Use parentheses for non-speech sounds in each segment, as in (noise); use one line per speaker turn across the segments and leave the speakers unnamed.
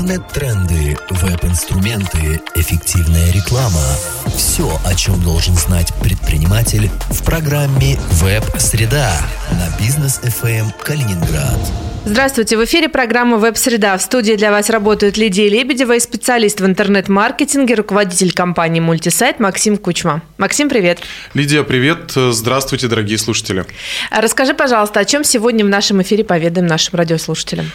Интернет-тренды, веб-инструменты, эффективная реклама. Все, о чем должен знать предприниматель в программе «Веб-среда» на бизнес FM Калининград.
Здравствуйте, в эфире программа «Веб-среда». В студии для вас работают Лидия Лебедева и специалист в интернет-маркетинге, руководитель компании «Мультисайт» Максим Кучма. Максим, привет.
Лидия, привет. Здравствуйте, дорогие слушатели.
Расскажи, пожалуйста, о чем сегодня в нашем эфире поведаем нашим радиослушателям.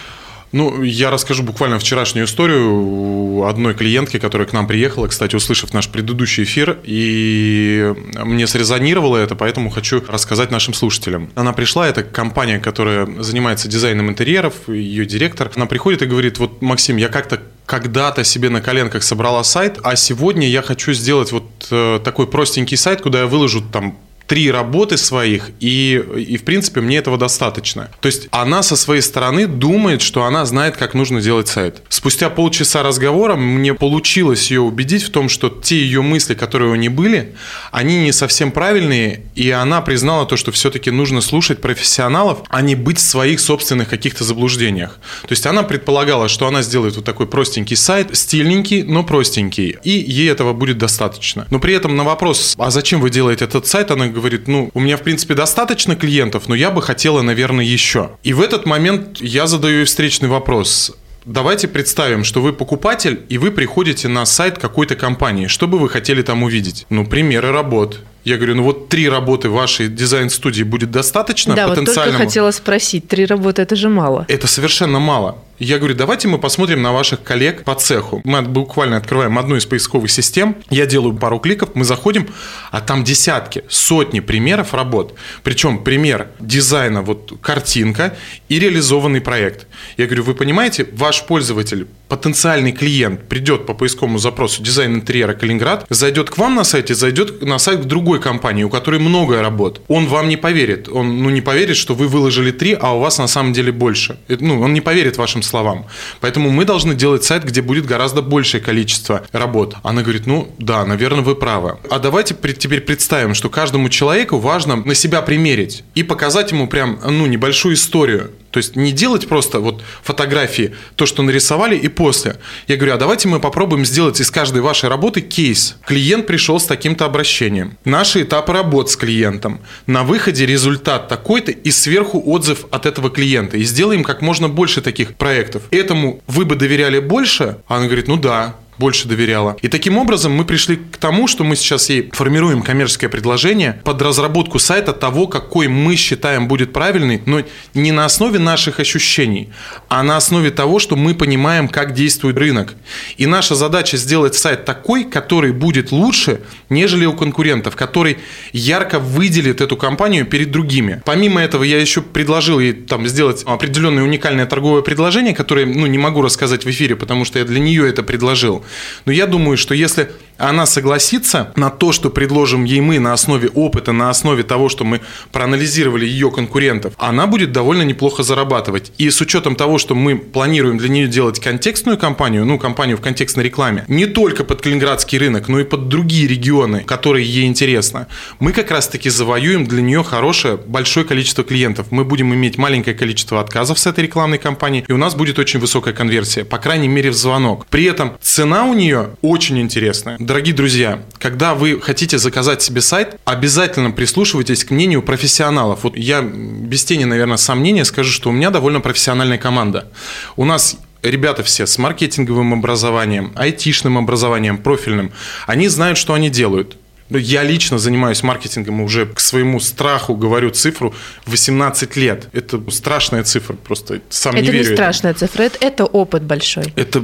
Ну, я расскажу буквально вчерашнюю историю одной клиентки, которая к нам приехала, кстати, услышав наш предыдущий эфир, и мне срезонировало это, поэтому хочу рассказать нашим слушателям. Она пришла, это компания, которая занимается дизайном интерьеров, ее директор. Она приходит и говорит, вот, Максим, я как-то когда-то себе на коленках собрала сайт, а сегодня я хочу сделать вот э, такой простенький сайт, куда я выложу там три работы своих, и, и в принципе мне этого достаточно. То есть она со своей стороны думает, что она знает, как нужно делать сайт. Спустя полчаса разговора мне получилось ее убедить в том, что те ее мысли, которые у нее были, они не совсем правильные, и она признала то, что все-таки нужно слушать профессионалов, а не быть в своих собственных каких-то заблуждениях. То есть она предполагала, что она сделает вот такой простенький сайт, стильненький, но простенький, и ей этого будет достаточно. Но при этом на вопрос, а зачем вы делаете этот сайт, она говорит, ну, у меня, в принципе, достаточно клиентов, но я бы хотела, наверное, еще. И в этот момент я задаю ей встречный вопрос. Давайте представим, что вы покупатель, и вы приходите на сайт какой-то компании. Что бы вы хотели там увидеть? Ну, примеры работ. Я говорю, ну вот три работы вашей дизайн-студии будет достаточно
да,
потенциальному?
вот только хотела спросить, три работы это же мало.
Это совершенно мало. Я говорю, давайте мы посмотрим на ваших коллег по цеху. Мы буквально открываем одну из поисковых систем, я делаю пару кликов, мы заходим, а там десятки, сотни примеров работ. Причем пример дизайна, вот картинка и реализованный проект. Я говорю, вы понимаете, ваш пользователь, потенциальный клиент придет по поисковому запросу дизайн интерьера Калининград, зайдет к вам на сайте, зайдет на сайт другой компании, у которой много работ. Он вам не поверит. Он ну, не поверит, что вы выложили три, а у вас на самом деле больше. Ну, он не поверит вашим словам. Поэтому мы должны делать сайт, где будет гораздо большее количество работ. Она говорит, ну да, наверное, вы правы. А давайте теперь представим, что каждому человеку важно на себя примерить и показать ему прям, ну, небольшую историю. То есть не делать просто вот фотографии, то, что нарисовали, и после. Я говорю, а давайте мы попробуем сделать из каждой вашей работы кейс. Клиент пришел с таким-то обращением. Наши этапы работ с клиентом. На выходе результат такой-то и сверху отзыв от этого клиента. И сделаем как можно больше таких проектов. Этому вы бы доверяли больше? А она говорит, ну да, больше доверяла. И таким образом мы пришли к тому, что мы сейчас ей формируем коммерческое предложение под разработку сайта того, какой мы считаем будет правильный, но не на основе наших ощущений, а на основе того, что мы понимаем, как действует рынок. И наша задача сделать сайт такой, который будет лучше, нежели у конкурентов, который ярко выделит эту компанию перед другими. Помимо этого, я еще предложил ей там сделать определенное уникальное торговое предложение, которое, ну, не могу рассказать в эфире, потому что я для нее это предложил. Но я думаю, что если она согласится на то, что предложим ей мы на основе опыта, на основе того, что мы проанализировали ее конкурентов, она будет довольно неплохо зарабатывать. И с учетом того, что мы планируем для нее делать контекстную кампанию, ну, кампанию в контекстной рекламе, не только под калининградский рынок, но и под другие регионы, которые ей интересны, мы как раз-таки завоюем для нее хорошее, большое количество клиентов. Мы будем иметь маленькое количество отказов с этой рекламной кампании, и у нас будет очень высокая конверсия, по крайней мере, в звонок. При этом цена у нее очень интересная. Дорогие друзья, когда вы хотите заказать себе сайт, обязательно прислушивайтесь к мнению профессионалов. Вот я без тени, наверное, сомнения скажу, что у меня довольно профессиональная команда. У нас ребята все с маркетинговым образованием, айтишным образованием, профильным, они знают, что они делают. Ну, я лично занимаюсь маркетингом уже к своему страху говорю цифру 18 лет. Это страшная цифра, просто сам
это
не верю.
Это не страшная цифра, это, это опыт большой.
Это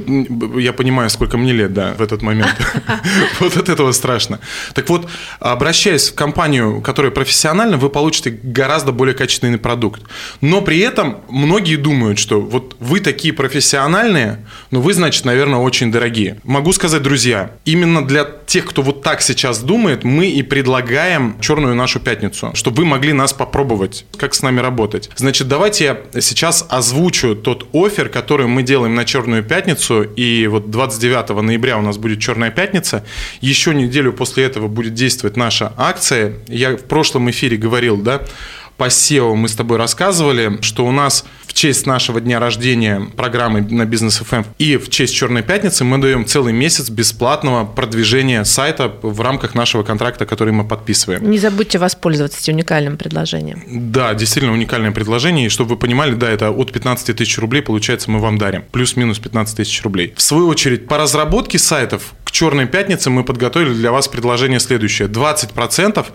я понимаю, сколько мне лет, да, в этот момент. (laughs) (laughs) Вот от этого страшно. Так вот, обращаясь в компанию, которая профессиональна, вы получите гораздо более качественный продукт. Но при этом многие думают, что вот вы такие профессиональные, но вы, значит, наверное, очень дорогие. Могу сказать, друзья, именно для тех, кто вот так сейчас думает, думает, мы и предлагаем черную нашу пятницу, чтобы вы могли нас попробовать, как с нами работать. Значит, давайте я сейчас озвучу тот офер, который мы делаем на черную пятницу, и вот 29 ноября у нас будет черная пятница. Еще неделю после этого будет действовать наша акция. Я в прошлом эфире говорил, да, по SEO мы с тобой рассказывали, что у нас в честь нашего дня рождения программы на Бизнес FM и в честь Черной пятницы мы даем целый месяц бесплатного продвижения сайта в рамках нашего контракта, который мы подписываем.
Не забудьте воспользоваться этим уникальным предложением.
Да, действительно уникальное предложение. И чтобы вы понимали, да, это от 15 тысяч рублей, получается, мы вам дарим. Плюс-минус 15 тысяч рублей. В свою очередь, по разработке сайтов Черной пятнице мы подготовили для вас предложение следующее. 20%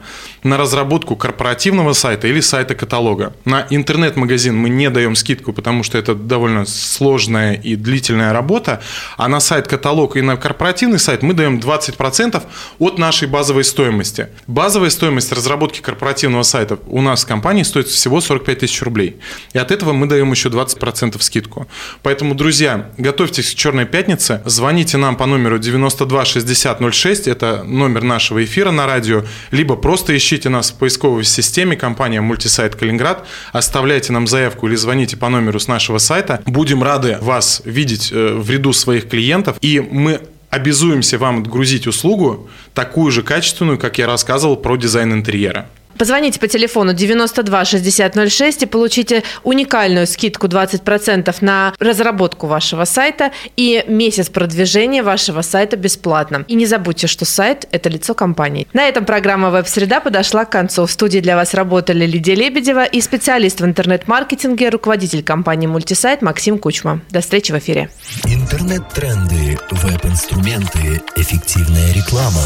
на разработку корпоративного сайта или сайта каталога. На интернет-магазин мы не даем скидку, потому что это довольно сложная и длительная работа. А на сайт-каталог и на корпоративный сайт мы даем 20% от нашей базовой стоимости. Базовая стоимость разработки корпоративного сайта у нас в компании стоит всего 45 тысяч рублей. И от этого мы даем еще 20% скидку. Поэтому, друзья, готовьтесь к Черной пятнице, звоните нам по номеру 92 92 60 06, это номер нашего эфира на радио, либо просто ищите нас в поисковой системе компания Мультисайт Калининград, оставляйте нам заявку или звоните по номеру с нашего сайта. Будем рады вас видеть э, в ряду своих клиентов, и мы обязуемся вам отгрузить услугу такую же качественную, как я рассказывал про дизайн интерьера.
Позвоните по телефону 92 60 06 и получите уникальную скидку 20% на разработку вашего сайта и месяц продвижения вашего сайта бесплатно. И не забудьте, что сайт – это лицо компании. На этом программа «Веб-среда» подошла к концу. В студии для вас работали Лидия Лебедева и специалист в интернет-маркетинге, руководитель компании «Мультисайт» Максим Кучма. До встречи в эфире.
Интернет-тренды, веб-инструменты, эффективная реклама.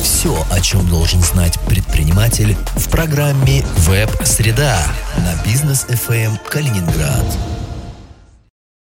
Все, о чем должен знать предприниматель в программе «Веб-среда» на бизнес FM Калининград.